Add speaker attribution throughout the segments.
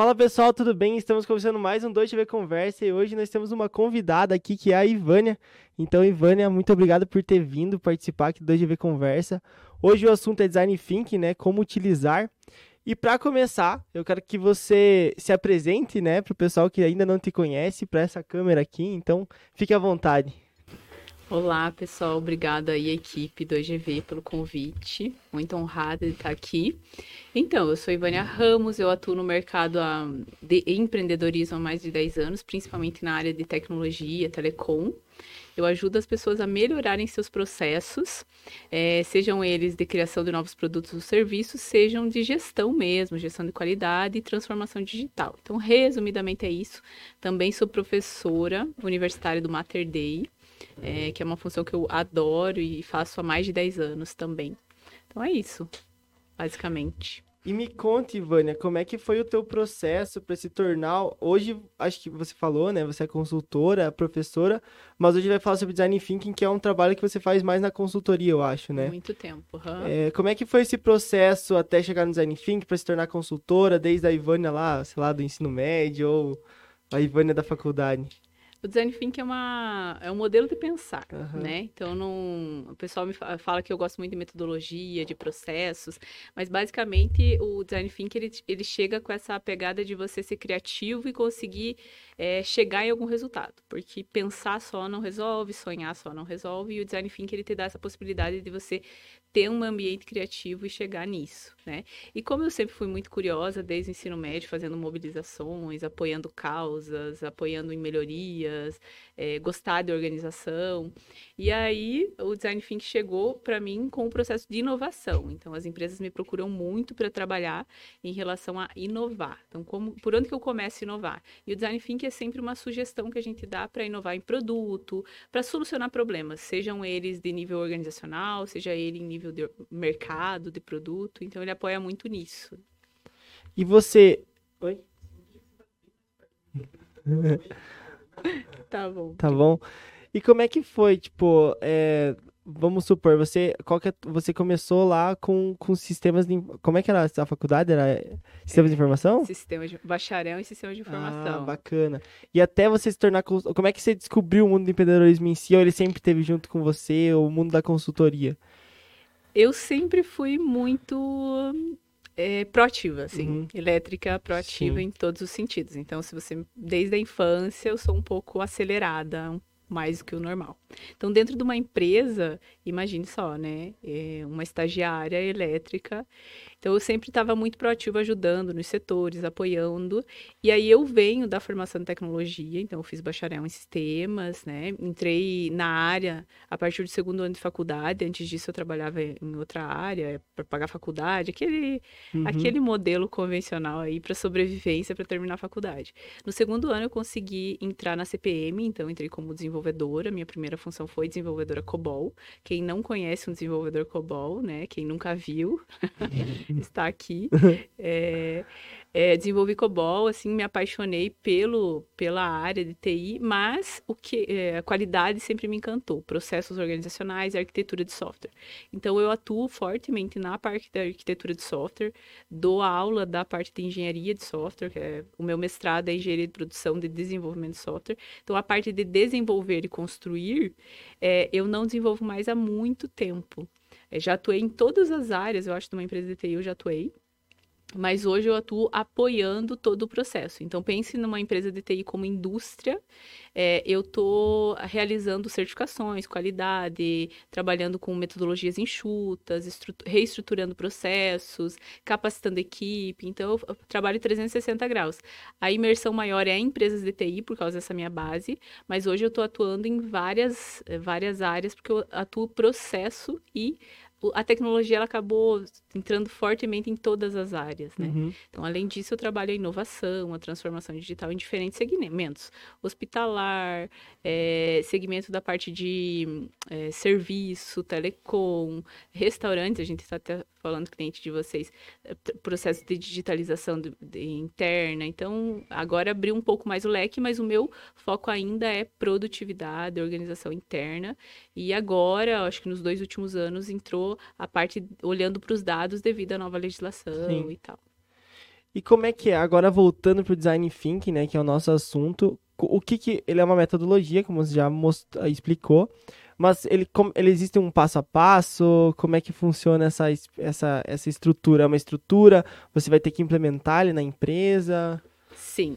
Speaker 1: Fala pessoal, tudo bem? Estamos começando mais um 2TV Conversa e hoje nós temos uma convidada aqui que é a Ivânia. Então, Ivânia, muito obrigado por ter vindo participar aqui do 2GV Conversa. Hoje o assunto é Design Thinking, né? Como utilizar. E para começar, eu quero que você se apresente, né, para o pessoal que ainda não te conhece, para essa câmera aqui. Então, fique à vontade.
Speaker 2: Olá, pessoal. Obrigada aí, equipe do EGV, pelo convite. Muito honrada de estar aqui. Então, eu sou Ivânia Ramos, eu atuo no mercado de empreendedorismo há mais de 10 anos, principalmente na área de tecnologia, telecom. Eu ajudo as pessoas a melhorarem seus processos, é, sejam eles de criação de novos produtos ou serviços, sejam de gestão mesmo, gestão de qualidade e transformação digital. Então, resumidamente é isso. Também sou professora universitária do Mater Dei é, que é uma função que eu adoro e faço há mais de 10 anos também. Então é isso, basicamente.
Speaker 1: E me conte, Vânia, como é que foi o teu processo para se tornar... Hoje, acho que você falou, né? Você é consultora, professora, mas hoje vai falar sobre Design Thinking, que é um trabalho que você faz mais na consultoria, eu acho, né?
Speaker 2: Muito tempo, uhum.
Speaker 1: é, Como é que foi esse processo até chegar no Design Thinking para se tornar consultora, desde a Ivânia lá, sei lá, do ensino médio ou a Ivânia da faculdade?
Speaker 2: O design thinking é, uma, é um modelo de pensar, uhum. né? Então, não, o pessoal me fala que eu gosto muito de metodologia, de processos, mas basicamente o design thinking ele, ele chega com essa pegada de você ser criativo e conseguir é, chegar em algum resultado, porque pensar só não resolve, sonhar só não resolve, e o design thinking ele te dá essa possibilidade de você ter um ambiente criativo e chegar nisso, né? E como eu sempre fui muito curiosa desde o ensino médio, fazendo mobilizações, apoiando causas, apoiando em melhorias, é, gostar de organização, e aí o design thinking chegou para mim com o processo de inovação. Então as empresas me procuram muito para trabalhar em relação a inovar. Então como por onde que eu começo a inovar? E o design thinking é sempre uma sugestão que a gente dá para inovar em produto, para solucionar problemas, sejam eles de nível organizacional, seja ele em nível nível de mercado, de produto. Então ele apoia muito nisso.
Speaker 1: E você. Oi?
Speaker 2: tá bom.
Speaker 1: Tá bom. E como é que foi, tipo, é, vamos supor, você, qual que é, você começou lá com, com sistemas de, como é que era a faculdade? Era sistemas de informação?
Speaker 2: Sistema de, bacharel em sistemas de informação.
Speaker 1: Ah, bacana. E até você se tornar, como é que você descobriu o mundo do empreendedorismo em si, ou ele sempre esteve junto com você, ou o mundo da consultoria?
Speaker 2: eu sempre fui muito é, proativa, assim, uhum. elétrica proativa Sim. em todos os sentidos. Então, se você desde a infância eu sou um pouco acelerada, um mais do que o normal. Então, dentro de uma empresa, imagine só, né? É uma estagiária elétrica. Então, eu sempre estava muito proativa, ajudando nos setores, apoiando. E aí, eu venho da formação em tecnologia, então, eu fiz bacharel em sistemas, né? Entrei na área a partir do segundo ano de faculdade. Antes disso, eu trabalhava em outra área, para pagar faculdade, aquele, uhum. aquele modelo convencional aí para sobrevivência, para terminar a faculdade. No segundo ano, eu consegui entrar na CPM, então, entrei como desenvolvedora desenvolvedora. Minha primeira função foi desenvolvedora COBOL. Quem não conhece um desenvolvedor COBOL, né? Quem nunca viu, está aqui. É, é, desenvolvi COBOL, assim, me apaixonei pelo, pela área de TI, mas o que é, a qualidade sempre me encantou, processos organizacionais e arquitetura de software. Então eu atuo fortemente na parte da arquitetura de software, dou aula da parte de engenharia de software, que é o meu mestrado é engenharia de produção de desenvolvimento de software. Então a parte de desenvolver e construir, é, eu não desenvolvo mais há muito tempo. É, já atuei em todas as áreas, eu acho, de uma empresa de TI eu já atuei. Mas hoje eu atuo apoiando todo o processo. Então, pense numa empresa de TI como indústria. É, eu estou realizando certificações, qualidade, trabalhando com metodologias enxutas, reestruturando processos, capacitando equipe. Então, eu trabalho 360 graus. A imersão maior é em empresas de TI, por causa dessa minha base, mas hoje eu estou atuando em várias, várias áreas, porque eu atuo processo e a tecnologia ela acabou entrando fortemente em todas as áreas, né? Uhum. Então, além disso, eu trabalho a inovação, a transformação digital em diferentes segmentos. Hospitalar, é, segmento da parte de é, serviço, telecom, restaurantes, a gente está até falando cliente de vocês, é, processo de digitalização de, de interna. Então, agora abriu um pouco mais o leque, mas o meu foco ainda é produtividade, organização interna. E agora, acho que nos dois últimos anos, entrou a parte olhando para os dados devido à nova legislação Sim. e tal.
Speaker 1: E como é que é? Agora voltando para o design thinking, né, que é o nosso assunto, o que que ele é uma metodologia, como você já most... explicou, mas ele, como, ele existe um passo a passo? Como é que funciona essa, essa, essa estrutura? É uma estrutura? Você vai ter que implementar ele na empresa?
Speaker 2: Sim.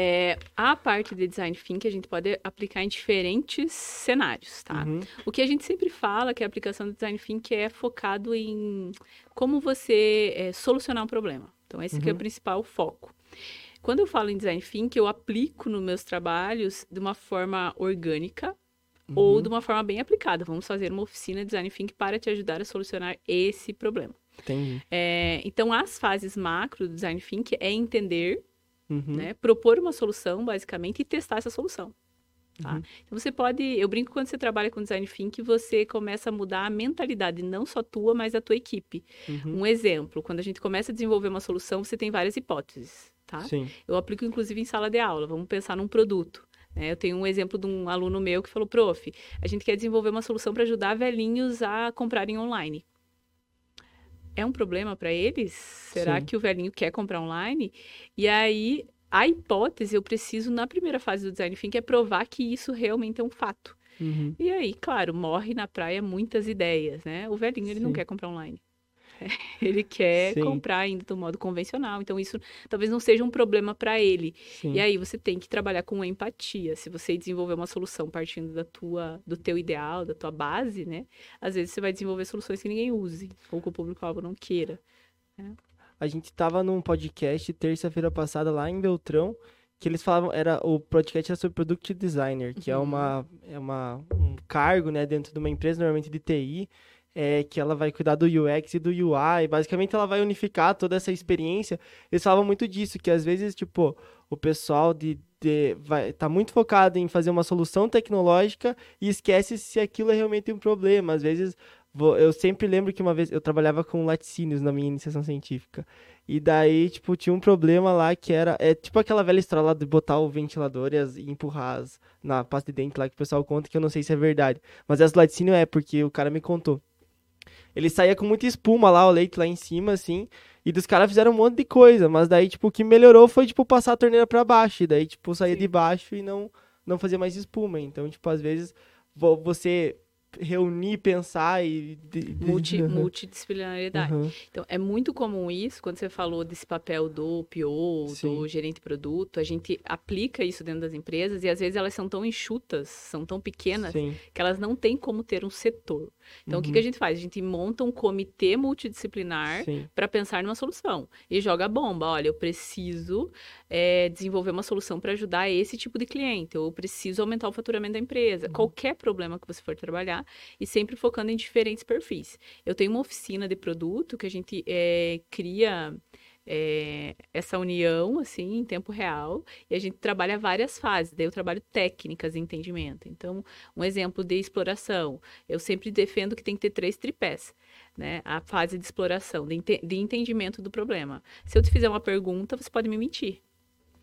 Speaker 2: É, a parte de design thinking a gente pode aplicar em diferentes cenários, tá? Uhum. O que a gente sempre fala que a aplicação do design thinking é focado em como você é, solucionar um problema. Então, esse uhum. é o uhum. principal foco. Quando eu falo em design thinking, eu aplico nos meus trabalhos de uma forma orgânica uhum. ou de uma forma bem aplicada. Vamos fazer uma oficina de design thinking para te ajudar a solucionar esse problema.
Speaker 1: Entendi.
Speaker 2: É, então, as fases macro do design thinking é entender, uhum. né, propor uma solução, basicamente, e testar essa solução. Tá? Uhum. Então você pode, eu brinco quando você trabalha com design thinking, você começa a mudar a mentalidade, não só tua, mas da tua equipe. Uhum. Um exemplo, quando a gente começa a desenvolver uma solução, você tem várias hipóteses, tá?
Speaker 1: Sim.
Speaker 2: Eu aplico inclusive em sala de aula. Vamos pensar num produto. Né? Eu tenho um exemplo de um aluno meu que falou, prof, a gente quer desenvolver uma solução para ajudar velhinhos a comprarem online. É um problema para eles? Será Sim. que o velhinho quer comprar online? E aí a hipótese eu preciso, na primeira fase do design thinking, é provar que isso realmente é um fato. Uhum. E aí, claro, morre na praia muitas ideias, né? O velhinho, ele Sim. não quer comprar online. Ele quer Sim. comprar ainda do modo convencional. Então, isso talvez não seja um problema para ele. Sim. E aí, você tem que trabalhar com empatia. Se você desenvolver uma solução partindo da tua, do teu ideal, da tua base, né? Às vezes, você vai desenvolver soluções que ninguém use. Ou que o público-alvo não queira. Né?
Speaker 1: A gente tava num podcast terça-feira passada lá em Beltrão, que eles falavam, era o podcast era sobre Product Designer, que é uhum. é uma é uma um cargo, né, dentro de uma empresa normalmente de TI, é, que ela vai cuidar do UX e do UI, basicamente ela vai unificar toda essa experiência. Eles falavam muito disso, que às vezes, tipo, o pessoal de, de vai tá muito focado em fazer uma solução tecnológica e esquece se aquilo é realmente um problema. Às vezes eu sempre lembro que uma vez eu trabalhava com laticínios na minha iniciação científica. E daí, tipo, tinha um problema lá que era. É tipo aquela velha história lá de botar o ventilador e, as, e empurrar as, na pasta de dente lá que o pessoal conta, que eu não sei se é verdade. Mas essa laticínio é, porque o cara me contou. Ele saía com muita espuma lá, o leite lá em cima, assim. E dos caras fizeram um monte de coisa. Mas daí, tipo, o que melhorou foi, tipo, passar a torneira pra baixo. E daí, tipo, saía Sim. de baixo e não, não fazia mais espuma. Então, tipo, às vezes você reunir, pensar e.
Speaker 2: Multi, multidisciplinaridade. Uhum. Então, é muito comum isso, quando você falou desse papel do PO, Sim. do gerente de produto, a gente aplica isso dentro das empresas e às vezes elas são tão enxutas, são tão pequenas, Sim. que elas não têm como ter um setor. Então, uhum. o que, que, a uhum. gente faz? A gente monta um comitê multidisciplinar para pensar numa solução e joga a bomba. Olha, eu preciso é, desenvolver uma solução para ajudar esse tipo de cliente, ou eu preciso aumentar o faturamento da empresa. Uhum. Qualquer problema que você for trabalhar e sempre focando em diferentes perfis. Eu tenho uma oficina de produto que a gente é, cria é, essa união, assim, em tempo real, e a gente trabalha várias fases. Daí eu trabalho técnicas de entendimento. Então, um exemplo de exploração, eu sempre defendo que tem que ter três tripés. Né, a fase de exploração, de, ente de entendimento do problema. Se eu te fizer uma pergunta, você pode me mentir.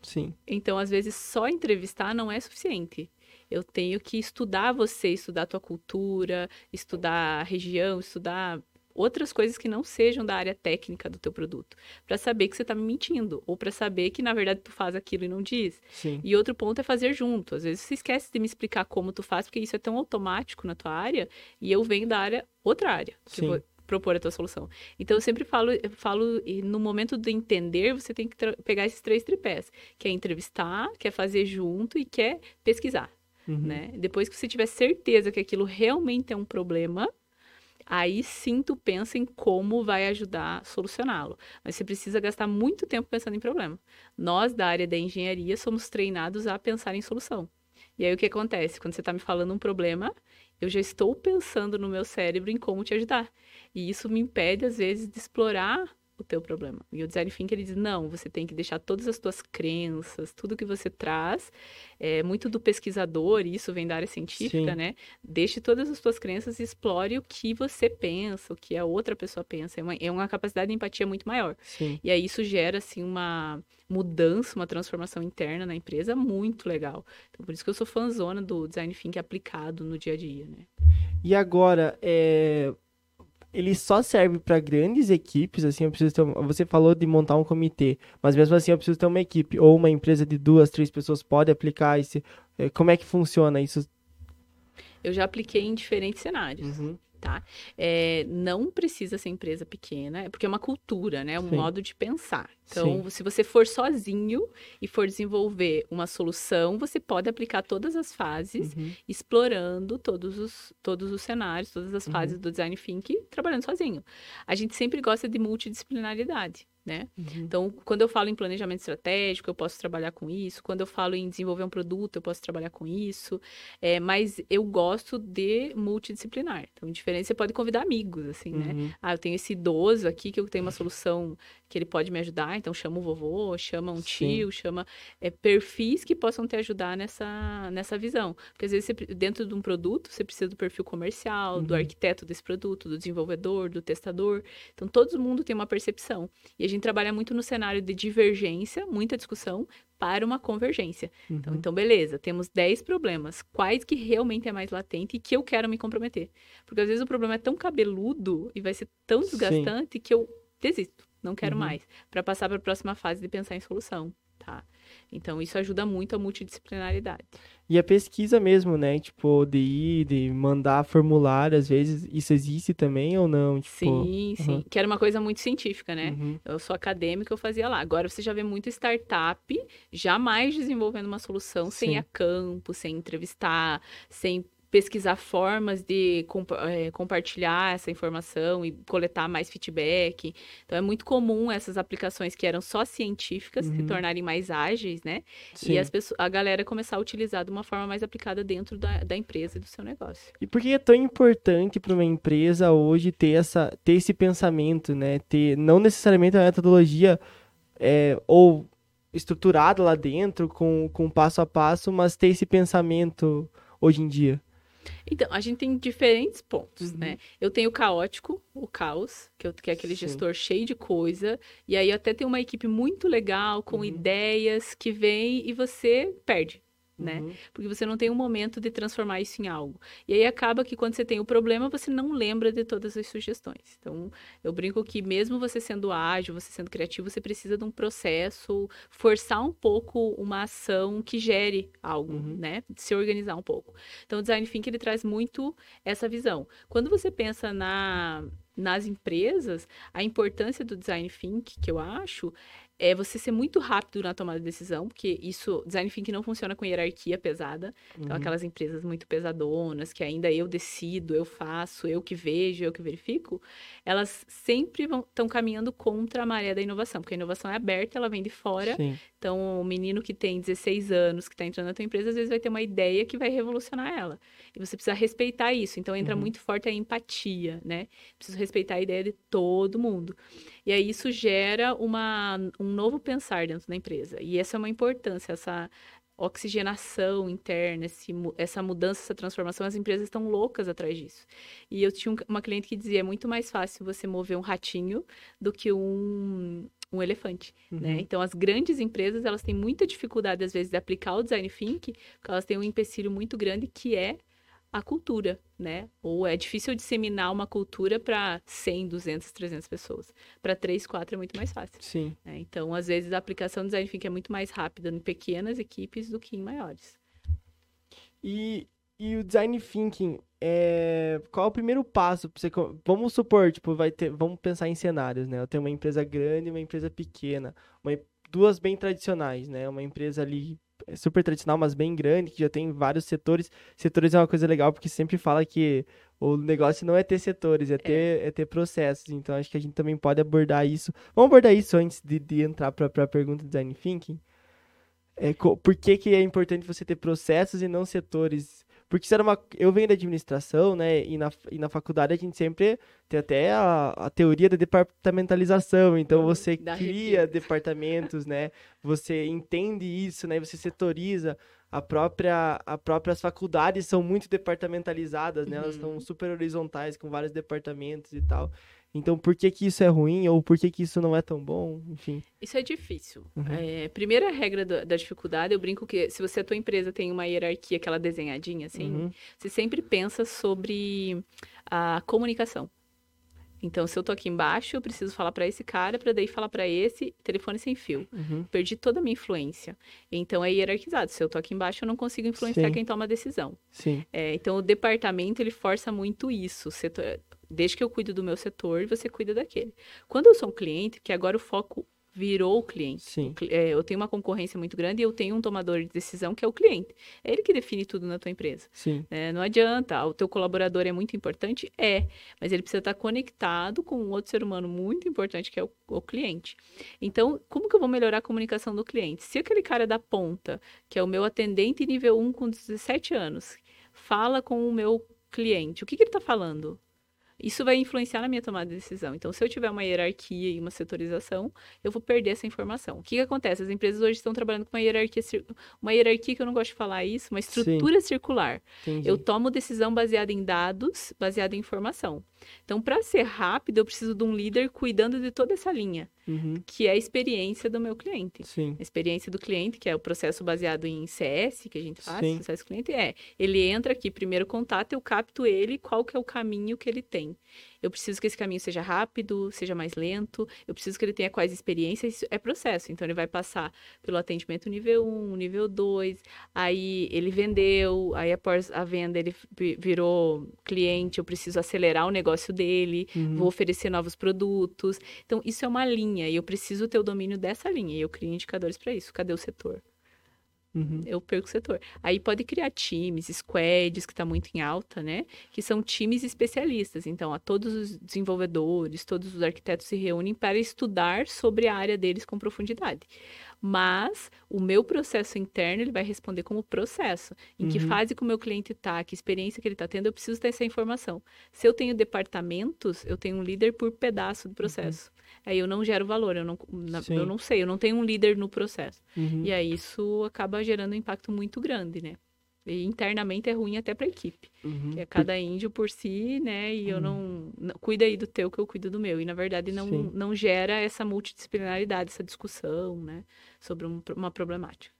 Speaker 1: Sim.
Speaker 2: Então, às vezes, só entrevistar não é suficiente. Eu tenho que estudar você, estudar a tua cultura, estudar a região, estudar outras coisas que não sejam da área técnica do teu produto, para saber que você está me mentindo ou para saber que na verdade tu faz aquilo e não diz.
Speaker 1: Sim.
Speaker 2: E outro ponto é fazer junto. Às vezes você esquece de me explicar como tu faz, porque isso é tão automático na tua área e eu venho da área outra área que Sim. vou propor a tua solução. Então eu sempre falo, eu falo e no momento de entender, você tem que pegar esses três tripés, que é entrevistar, quer é fazer junto e quer é pesquisar. Uhum. Né? Depois que você tiver certeza que aquilo realmente é um problema, aí sim tu pensa em como vai ajudar a solucioná-lo. Mas você precisa gastar muito tempo pensando em problema. Nós, da área da engenharia, somos treinados a pensar em solução. E aí o que acontece? Quando você está me falando um problema, eu já estou pensando no meu cérebro em como te ajudar. E isso me impede, às vezes, de explorar o teu problema. E o design thinking ele diz não, você tem que deixar todas as tuas crenças, tudo que você traz, é muito do pesquisador, isso vem da área científica, Sim. né? Deixe todas as tuas crenças e explore o que você pensa, o que a outra pessoa pensa. É uma, é uma capacidade de empatia muito maior.
Speaker 1: Sim.
Speaker 2: E aí isso gera assim uma mudança, uma transformação interna na empresa muito legal. Então por isso que eu sou fãzona do design thinking aplicado no dia a dia, né?
Speaker 1: E agora, é, ele só serve para grandes equipes, assim, eu preciso ter, você falou de montar um comitê, mas mesmo assim eu preciso ter uma equipe ou uma empresa de duas, três pessoas pode aplicar esse, eh, como é que funciona isso?
Speaker 2: Eu já apliquei em diferentes cenários. Uhum tá? É, não precisa ser empresa pequena, é porque é uma cultura, né? Um Sim. modo de pensar. Então, Sim. se você for sozinho e for desenvolver uma solução, você pode aplicar todas as fases, uhum. explorando todos os, todos os cenários, todas as fases uhum. do design thinking, trabalhando sozinho. A gente sempre gosta de multidisciplinaridade né? Uhum. Então, quando eu falo em planejamento estratégico, eu posso trabalhar com isso. Quando eu falo em desenvolver um produto, eu posso trabalhar com isso. É, mas eu gosto de multidisciplinar. Então, diferente, você pode convidar amigos, assim, né? uhum. né? Ah, eu tenho esse idoso aqui que eu tenho uma solução que ele pode me ajudar, então chama o vovô, chama um tio, Sim. chama é, perfis que possam te ajudar nessa, nessa visão. Porque às vezes, você, dentro de um produto, você precisa do perfil comercial, uhum. do arquiteto desse produto, do desenvolvedor, do testador. Então, todo mundo tem uma percepção. E a gente trabalha muito no cenário de divergência, muita discussão, para uma convergência. Então, uhum. Então, então, beleza, temos 10 problemas. Quais que realmente é mais latente e que eu quero me comprometer? Porque às vezes o problema é tão cabeludo e vai ser tão desgastante Sim. que eu desisto não quero uhum. mais, para passar para a próxima fase de pensar em solução, tá? Então isso ajuda muito a multidisciplinaridade.
Speaker 1: E a pesquisa mesmo, né? Tipo, de ir, de mandar formulário, às vezes, isso existe também ou não? Tipo...
Speaker 2: Sim, sim. Uhum. Que era uma coisa muito científica, né? Uhum. Eu sou acadêmica, eu fazia lá. Agora você já vê muito startup jamais desenvolvendo uma solução sim. sem a campo, sem entrevistar, sem pesquisar formas de comp é, compartilhar essa informação e coletar mais feedback. Então, é muito comum essas aplicações que eram só científicas uhum. se tornarem mais ágeis, né? Sim. E as pessoas, a galera começar a utilizar de uma forma mais aplicada dentro da, da empresa e do seu negócio.
Speaker 1: E por que é tão importante para uma empresa hoje ter, essa, ter esse pensamento, né? Ter não necessariamente a metodologia é, ou estruturada lá dentro com, com passo a passo, mas ter esse pensamento hoje em dia?
Speaker 2: Então, a gente tem diferentes pontos, uhum. né? Eu tenho o caótico, o caos, que, eu, que é aquele Sim. gestor cheio de coisa, e aí até tem uma equipe muito legal, com uhum. ideias, que vem e você perde né? Uhum. Porque você não tem um momento de transformar isso em algo. E aí acaba que quando você tem o problema, você não lembra de todas as sugestões. Então, eu brinco que mesmo você sendo ágil, você sendo criativo, você precisa de um processo, forçar um pouco uma ação que gere algo, uhum. né? Se organizar um pouco. Então, o design thinking ele traz muito essa visão. Quando você pensa na nas empresas, a importância do design thinking, que eu acho, é você ser muito rápido na tomada de decisão, porque isso, design thinking não funciona com hierarquia pesada. Então, uhum. aquelas empresas muito pesadonas, que ainda eu decido, eu faço, eu que vejo, eu que verifico, elas sempre estão caminhando contra a maré da inovação, porque a inovação é aberta, ela vem de fora. Sim. Então, o menino que tem 16 anos, que está entrando na tua empresa, às vezes vai ter uma ideia que vai revolucionar ela. E você precisa respeitar isso. Então, entra uhum. muito forte a empatia, né? Preciso respeitar a ideia de todo mundo. E aí isso gera uma, um novo pensar dentro da empresa. E essa é uma importância, essa oxigenação interna, esse, essa mudança, essa transformação, as empresas estão loucas atrás disso. E eu tinha uma cliente que dizia, é muito mais fácil você mover um ratinho do que um, um elefante, né? uhum. né? Então, as grandes empresas, elas têm muita dificuldade, às vezes, de aplicar o design thinking, porque elas têm um empecilho muito grande, que é a cultura, né? Ou é difícil disseminar uma cultura para 100, 200, 300 pessoas. Para 3, 4 é muito mais fácil.
Speaker 1: Sim.
Speaker 2: Né? Então, às vezes, a aplicação do design thinking é muito mais rápida em pequenas equipes do que em maiores.
Speaker 1: E, e o design thinking, é... qual é o primeiro passo? Você... Vamos supor, tipo, vai ter... Vamos pensar em cenários, né? Eu tenho uma empresa grande e uma empresa pequena. Uma... Duas bem tradicionais, né? Uma empresa ali super tradicional, mas bem grande, que já tem vários setores. Setores é uma coisa legal, porque sempre fala que o negócio não é ter setores, é, é. ter, é. ter processos. Então, acho que a gente também pode abordar isso. Vamos abordar isso antes de, de entrar para a pergunta do design thinking? É, por que, que é importante você ter processos e não setores? Porque era uma. Eu venho da administração, né? E na, e na faculdade a gente sempre tem até a, a teoria da departamentalização. Então uhum. você da cria departamentos, né? Você entende isso, né? Você setoriza. A própria, a próprias faculdades são muito departamentalizadas, né? Elas estão uhum. super horizontais com vários departamentos e tal. Então, por que que isso é ruim ou por que que isso não é tão bom? Enfim.
Speaker 2: Isso é difícil. Uhum. É, primeira regra do, da dificuldade, eu brinco que se você, a tua empresa tem uma hierarquia, aquela desenhadinha assim, uhum. você sempre pensa sobre a comunicação. Então, se eu tô aqui embaixo, eu preciso falar para esse cara, para daí falar para esse, telefone sem fio. Uhum. Perdi toda a minha influência. Então, é hierarquizado. Se eu tô aqui embaixo, eu não consigo influenciar Sim. quem toma a decisão.
Speaker 1: Sim.
Speaker 2: É, então, o departamento, ele força muito isso. Setor... Desde que eu cuido do meu setor, você cuida daquele. Quando eu sou um cliente, que agora o foco virou o cliente.
Speaker 1: Sim.
Speaker 2: É, eu tenho uma concorrência muito grande e eu tenho um tomador de decisão que é o cliente. É ele que define tudo na tua empresa.
Speaker 1: Sim.
Speaker 2: É, não adianta, o teu colaborador é muito importante? É, mas ele precisa estar conectado com um outro ser humano muito importante que é o, o cliente. Então, como que eu vou melhorar a comunicação do cliente? Se aquele cara da ponta, que é o meu atendente nível 1 com 17 anos, fala com o meu cliente, o que, que ele está falando? Isso vai influenciar na minha tomada de decisão. Então, se eu tiver uma hierarquia e uma setorização, eu vou perder essa informação. O que, que acontece? As empresas hoje estão trabalhando com uma hierarquia, uma hierarquia que eu não gosto de falar isso, uma estrutura Sim. circular.
Speaker 1: Entendi.
Speaker 2: Eu tomo decisão baseada em dados, baseada em informação. Então, para ser rápido, eu preciso de um líder cuidando de toda essa linha,
Speaker 1: uhum.
Speaker 2: que é a experiência do meu cliente.
Speaker 1: Sim.
Speaker 2: A experiência do cliente, que é o processo baseado em CS, que a gente faz, Sim. processo cliente, é, ele entra aqui, primeiro contato, eu capto ele, qual que é o caminho que ele tem. Eu preciso que esse caminho seja rápido, seja mais lento, eu preciso que ele tenha quais experiências, isso é processo. Então, ele vai passar pelo atendimento nível 1, nível 2, aí ele vendeu, aí após a venda ele virou cliente, eu preciso acelerar o negócio dele, uhum. vou oferecer novos produtos. Então, isso é uma linha e eu preciso ter o domínio dessa linha e eu crio indicadores para isso. Cadê o setor?
Speaker 1: Uhum.
Speaker 2: Eu perco o setor. Aí pode criar times, squads, que está muito em alta, né? Que são times especialistas. Então, a todos os desenvolvedores, todos os arquitetos se reúnem para estudar sobre a área deles com profundidade. Mas o meu processo interno ele vai responder como processo. Em uhum. que fase que o meu cliente está, que experiência que ele está tendo, eu preciso ter essa informação. Se eu tenho departamentos, eu tenho um líder por pedaço do uhum. processo. Uhum. Aí eu não gero valor, eu não, eu não sei, eu não tenho um líder no processo.
Speaker 1: Uhum.
Speaker 2: E aí isso acaba gerando um impacto muito grande, né? E internamente é ruim até para a equipe.
Speaker 1: Uhum.
Speaker 2: Que é cada índio por si, né? E uhum. eu não, não. Cuida aí do teu que eu cuido do meu. E na verdade não, não gera essa multidisciplinaridade, essa discussão, né? Sobre um, uma problemática.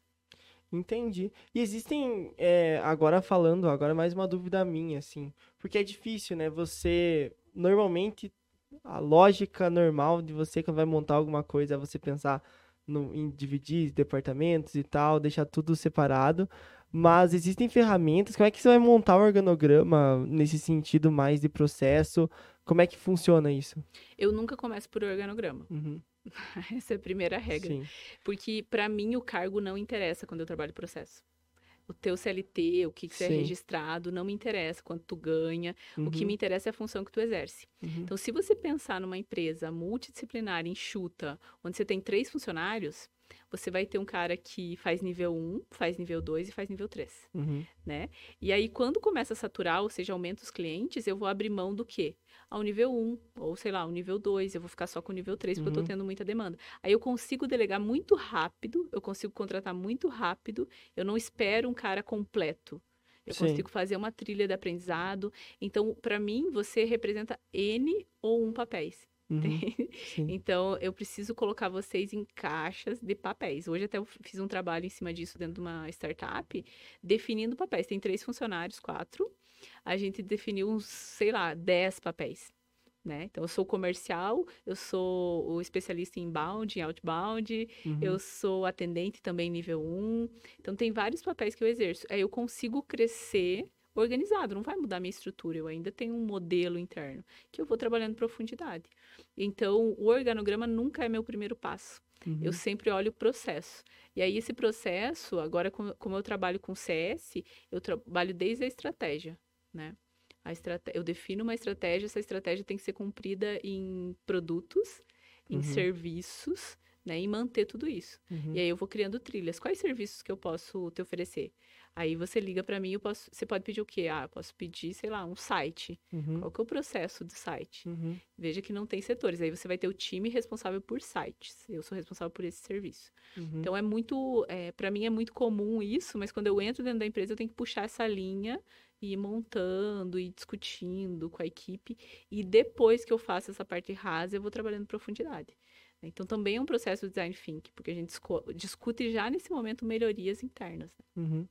Speaker 1: Entendi. E existem, é, agora falando, agora mais uma dúvida minha, assim. Porque é difícil, né? Você normalmente a lógica normal de você quando vai montar alguma coisa é você pensar no, em dividir departamentos e tal, deixar tudo separado. Mas existem ferramentas. Como é que você vai montar o organograma nesse sentido mais de processo? Como é que funciona isso?
Speaker 2: Eu nunca começo por organograma.
Speaker 1: Uhum.
Speaker 2: Essa é a primeira regra.
Speaker 1: Sim.
Speaker 2: Porque, para mim, o cargo não interessa quando eu trabalho processo o teu CLT, o que, que você é registrado, não me interessa quanto tu ganha. Uhum. O que uhum. me interessa é a função que tu exerce.
Speaker 1: Uhum.
Speaker 2: Então, se você pensar numa empresa multidisciplinar, enxuta, onde você tem três funcionários, você vai ter um cara que faz nível 1, faz nível 2 e faz nível 3,
Speaker 1: uhum.
Speaker 2: né? E aí, quando começa a saturar, ou seja, aumenta os clientes, eu vou abrir mão do quê? Ao nível 1, ou sei lá, ao nível 2, eu vou ficar só com o nível 3, porque uhum. eu tô tendo muita demanda. Aí eu consigo delegar muito rápido, eu consigo contratar muito rápido, eu não espero um cara completo. Eu Sim. consigo fazer uma trilha de aprendizado. Então, para mim, você representa N ou um papéis.
Speaker 1: Uhum,
Speaker 2: então, eu preciso colocar vocês em caixas de papéis. Hoje até eu fiz um trabalho em cima disso dentro de uma startup, definindo papéis. Tem três funcionários, quatro. A gente definiu uns, sei lá, dez papéis. Né? Então, eu sou comercial, eu sou o especialista em inbound, em outbound, uhum. eu sou atendente também nível 1. Então, tem vários papéis que eu exerço. Aí eu consigo crescer organizado, não vai mudar minha estrutura, eu ainda tenho um modelo interno que eu vou trabalhando em profundidade. Então, o organograma nunca é meu primeiro passo. Uhum. Eu sempre olho o processo. E aí, esse processo, agora, como eu trabalho com CS, eu trabalho desde a estratégia, né? A estrate... Eu defino uma estratégia, essa estratégia tem que ser cumprida em produtos, em uhum. serviços, né? E manter tudo isso.
Speaker 1: Uhum.
Speaker 2: E aí, eu vou criando trilhas. Quais serviços que eu posso te oferecer? Aí você liga para mim, eu posso, você pode pedir o quê? Ah, eu posso pedir, sei lá, um site.
Speaker 1: Uhum.
Speaker 2: Qual que é o processo do site?
Speaker 1: Uhum.
Speaker 2: Veja que não tem setores. Aí você vai ter o time responsável por sites. Eu sou responsável por esse serviço.
Speaker 1: Uhum.
Speaker 2: Então é muito, é, para mim é muito comum isso, mas quando eu entro dentro da empresa eu tenho que puxar essa linha e ir montando e discutindo com a equipe. E depois que eu faço essa parte rasa, eu vou trabalhando em profundidade. Então também é um processo de design thinking, porque a gente discute já nesse momento melhorias internas.
Speaker 1: Né? Uhum.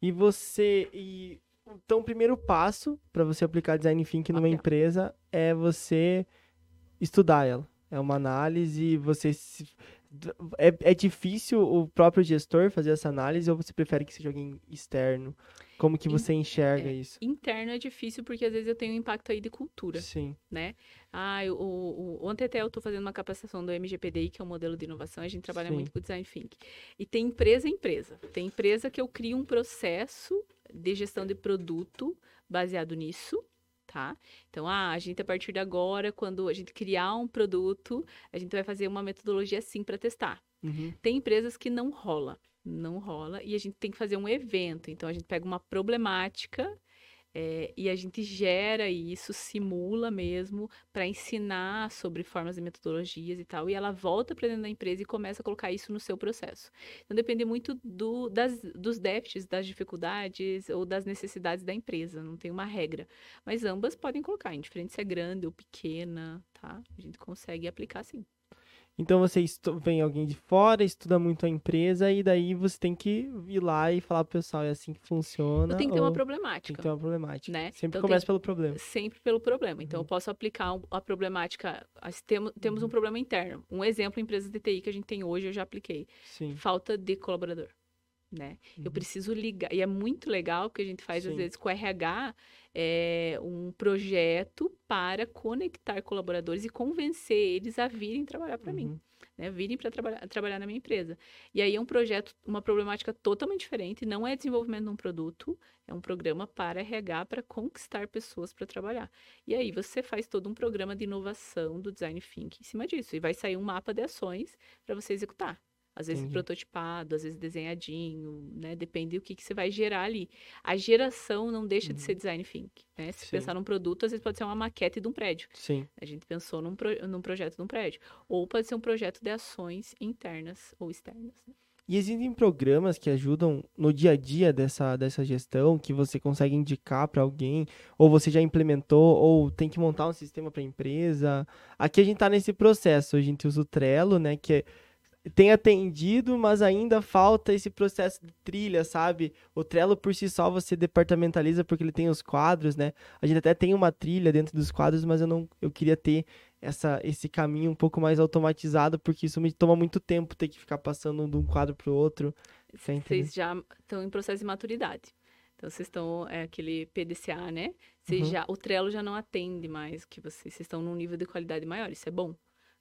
Speaker 1: E você. E, então, o primeiro passo para você aplicar design thinking numa empresa é você estudar ela. É uma análise, você se... é, é difícil o próprio gestor fazer essa análise ou você prefere que seja alguém externo? Como que você enxerga
Speaker 2: é,
Speaker 1: isso?
Speaker 2: Interno é difícil porque às vezes eu tenho um impacto aí de cultura.
Speaker 1: Sim.
Speaker 2: Né? Ah, o, o, ontem até eu estou fazendo uma capacitação do MGPDI, que é um modelo de inovação, a gente trabalha Sim. muito com design thinking. E tem empresa empresa. Tem empresa que eu crio um processo de gestão de produto baseado nisso, tá? Então, ah, a gente a partir de agora, quando a gente criar um produto, a gente vai fazer uma metodologia assim para testar. Uhum. Tem empresas que não rola não rola. E a gente tem que fazer um evento. Então, a gente pega uma problemática é, e a gente gera isso, simula mesmo, para ensinar sobre formas e metodologias e tal. E ela volta para dentro da empresa e começa a colocar isso no seu processo. Então, depende muito do, das, dos déficits, das dificuldades ou das necessidades da empresa. Não tem uma regra. Mas ambas podem colocar, indiferente se é grande ou pequena, tá? A gente consegue aplicar sim.
Speaker 1: Então você vem alguém de fora, estuda muito a empresa e daí você tem que ir lá e falar pro pessoal, é assim que funciona.
Speaker 2: Tem que ter uma problemática.
Speaker 1: Tem que ter uma problemática.
Speaker 2: Né?
Speaker 1: Sempre então, começa tem... pelo problema.
Speaker 2: Sempre pelo problema. Então uhum. eu posso aplicar a problemática. Temos, temos um uhum. problema interno. Um exemplo, empresas de TI que a gente tem hoje, eu já apliquei. Sim. Falta de colaborador. Né? Uhum. Eu preciso ligar. E é muito legal que a gente faz, Sim. às vezes, com o RH é, um projeto para conectar colaboradores e convencer eles a virem trabalhar para uhum. mim. Né, virem para trabalhar, trabalhar na minha empresa. E aí é um projeto, uma problemática totalmente diferente, não é desenvolvimento de um produto, é um programa para RH, para conquistar pessoas para trabalhar. E aí você faz todo um programa de inovação do design thinking em cima disso, e vai sair um mapa de ações para você executar. Às vezes Entendi. prototipado, às vezes desenhadinho, né? Depende do que, que você vai gerar ali. A geração não deixa uhum. de ser design thinking, né? Se Sim. pensar num produto, às vezes pode ser uma maquete de um prédio.
Speaker 1: Sim.
Speaker 2: A gente pensou num, pro, num projeto de um prédio. Ou pode ser um projeto de ações internas ou externas. Né?
Speaker 1: E existem programas que ajudam no dia a dia dessa, dessa gestão, que você consegue indicar para alguém, ou você já implementou, ou tem que montar um sistema para a empresa. Aqui a gente está nesse processo, a gente usa o Trello, né, que é tem atendido, mas ainda falta esse processo de trilha, sabe? O Trello por si só você departamentaliza porque ele tem os quadros, né? A gente até tem uma trilha dentro dos quadros, mas eu não eu queria ter essa esse caminho um pouco mais automatizado, porque isso me toma muito tempo ter que ficar passando de um quadro para o outro.
Speaker 2: Vocês já estão em processo de maturidade. Então vocês estão é aquele PDCA, né? Vocês uhum. já o Trello já não atende mais que vocês, vocês estão num nível de qualidade maior, isso é bom.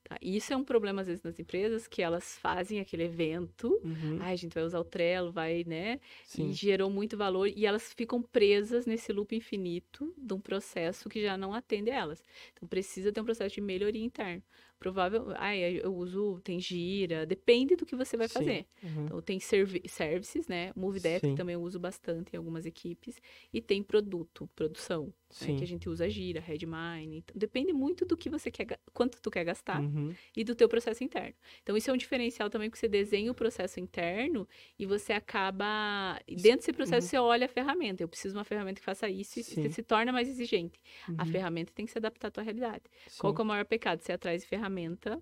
Speaker 2: Tá? E isso é um problema, às vezes, nas empresas, que elas fazem aquele evento, uhum. a gente vai usar o Trello, vai, né? Sim. E gerou muito valor, e elas ficam presas nesse loop infinito de um processo que já não atende elas. Então, precisa ter um processo de melhoria interna provável. Ah, eu uso, tem gira, depende do que você vai Sim. fazer. Uhum. Então, tem servi services, né? Sim. também eu uso bastante em algumas equipes. E tem produto, produção, né? que a gente usa gira, Redmine. Então, depende muito do que você quer, quanto tu quer gastar uhum. e do teu processo interno. Então, isso é um diferencial também, que você desenha o processo interno e você acaba... Dentro desse processo, uhum. você olha a ferramenta. Eu preciso de uma ferramenta que faça isso Sim. e você se torna mais exigente. A uhum. ferramenta tem que se adaptar à tua realidade. Qual é o maior pecado? Você atrás de ferramenta ferramenta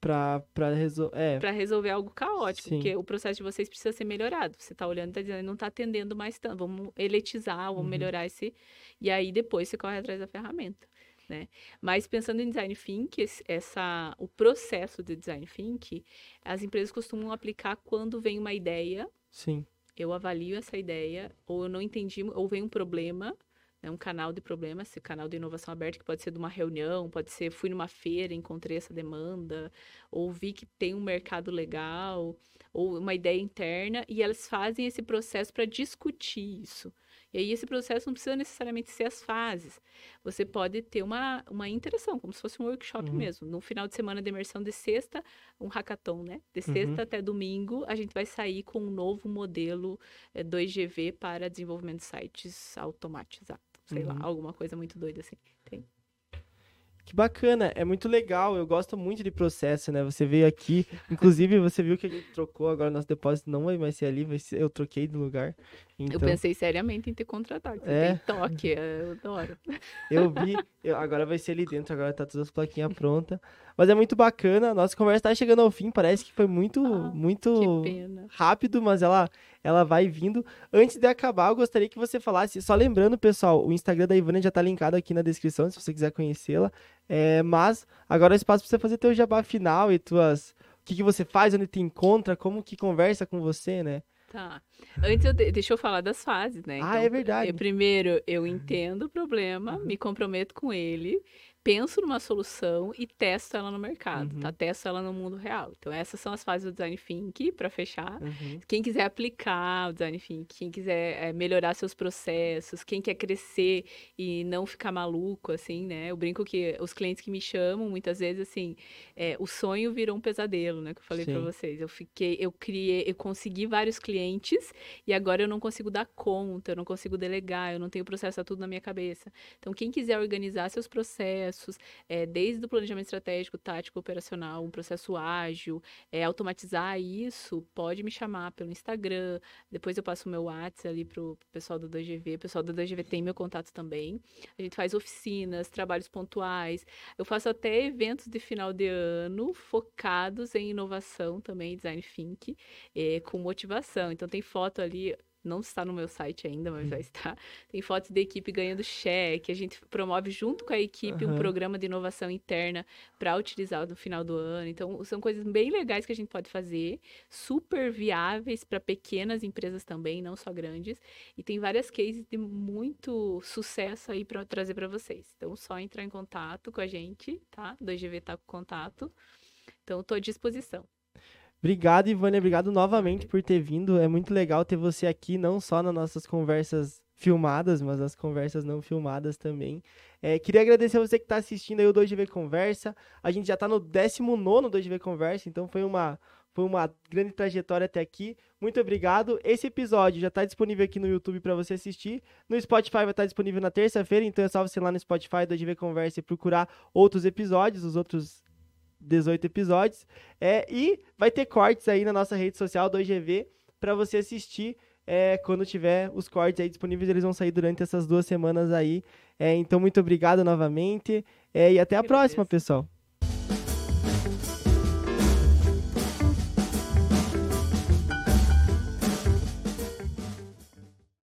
Speaker 1: para resol é.
Speaker 2: resolver algo caótico, Sim. porque o processo de vocês precisa ser melhorado. Você está olhando e está dizendo, não está atendendo mais tanto, vamos eletizar, vamos uhum. melhorar esse. E aí depois você corre atrás da ferramenta. Né? Mas pensando em design think, essa, o processo de design think, as empresas costumam aplicar quando vem uma ideia.
Speaker 1: Sim.
Speaker 2: Eu avalio essa ideia, ou eu não entendi, ou vem um problema, é um canal de problemas, esse canal de inovação aberta, que pode ser de uma reunião, pode ser fui numa feira, encontrei essa demanda, ou vi que tem um mercado legal, ou uma ideia interna, e elas fazem esse processo para discutir isso. E aí esse processo não precisa necessariamente ser as fases. Você pode ter uma, uma interação, como se fosse um workshop uhum. mesmo. No final de semana de imersão de sexta, um hackathon, né? De sexta uhum. até domingo, a gente vai sair com um novo modelo é, eh, 2GV para desenvolvimento de sites automatizados sei uhum. lá, alguma coisa muito doida assim. Tem.
Speaker 1: Que bacana, é muito legal, eu gosto muito de processo, né? Você veio aqui, inclusive você viu que a gente trocou agora nosso depósito, não vai mais ser ali, vai ser, eu troquei de lugar.
Speaker 2: Então, eu pensei seriamente em ter contratado. Você é. tem toque, eu adoro.
Speaker 1: Eu vi, eu, agora vai ser ali dentro, agora tá todas as plaquinhas prontas. Mas é muito bacana, nossa conversa tá chegando ao fim, parece que foi muito, ah, muito rápido, mas ela, ela vai vindo. Antes de acabar, eu gostaria que você falasse, só lembrando, pessoal, o Instagram da Ivana já tá linkado aqui na descrição, se você quiser conhecê-la. É, mas agora é espaço pra você fazer teu jabá final e tuas... O que, que você faz, onde te encontra, como que conversa com você, né?
Speaker 2: Tá. Antes, eu de... deixa eu falar das fases, né?
Speaker 1: Ah, então, é verdade.
Speaker 2: Eu, primeiro, eu entendo o problema, me comprometo com ele penso numa solução e testo ela no mercado, uhum. tá? Testo ela no mundo real. Então, essas são as fases do Design Think, para fechar. Uhum. Quem quiser aplicar o Design Think, quem quiser é, melhorar seus processos, quem quer crescer e não ficar maluco, assim, né? Eu brinco que os clientes que me chamam, muitas vezes, assim, é, o sonho virou um pesadelo, né? Que eu falei para vocês. Eu fiquei, eu criei, eu consegui vários clientes e agora eu não consigo dar conta, eu não consigo delegar, eu não tenho processo tá tudo na minha cabeça. Então, quem quiser organizar seus processos, processos, é, desde o planejamento estratégico, tático, operacional, um processo ágil, é, automatizar isso, pode me chamar pelo Instagram, depois eu passo o meu WhatsApp ali pro pessoal do 2GV, o pessoal do 2GV tem meu contato também. A gente faz oficinas, trabalhos pontuais, eu faço até eventos de final de ano focados em inovação também, design think, é, com motivação. Então tem foto ali, não está no meu site ainda, mas vai estar. Tem fotos da equipe ganhando cheque. A gente promove junto com a equipe uhum. um programa de inovação interna para utilizar no final do ano. Então, são coisas bem legais que a gente pode fazer, super viáveis para pequenas empresas também, não só grandes. E tem várias cases de muito sucesso aí para trazer para vocês. Então, só entrar em contato com a gente, tá? 2GV tá com contato. Então, estou à disposição.
Speaker 1: Obrigado, Ivânia. Obrigado novamente por ter vindo. É muito legal ter você aqui, não só nas nossas conversas filmadas, mas nas conversas não filmadas também. É, queria agradecer a você que está assistindo aí o 2GV Conversa. A gente já está no 19 2GV Conversa, então foi uma, foi uma grande trajetória até aqui. Muito obrigado. Esse episódio já está disponível aqui no YouTube para você assistir. No Spotify vai estar tá disponível na terça-feira, então é só você ir lá no Spotify do 2GV Conversa e procurar outros episódios, os outros 18 episódios. É, e vai ter cortes aí na nossa rede social do IGV para você assistir é, quando tiver os cortes aí disponíveis. Eles vão sair durante essas duas semanas aí. É, então, muito obrigado novamente. É, e até a próxima, pessoal.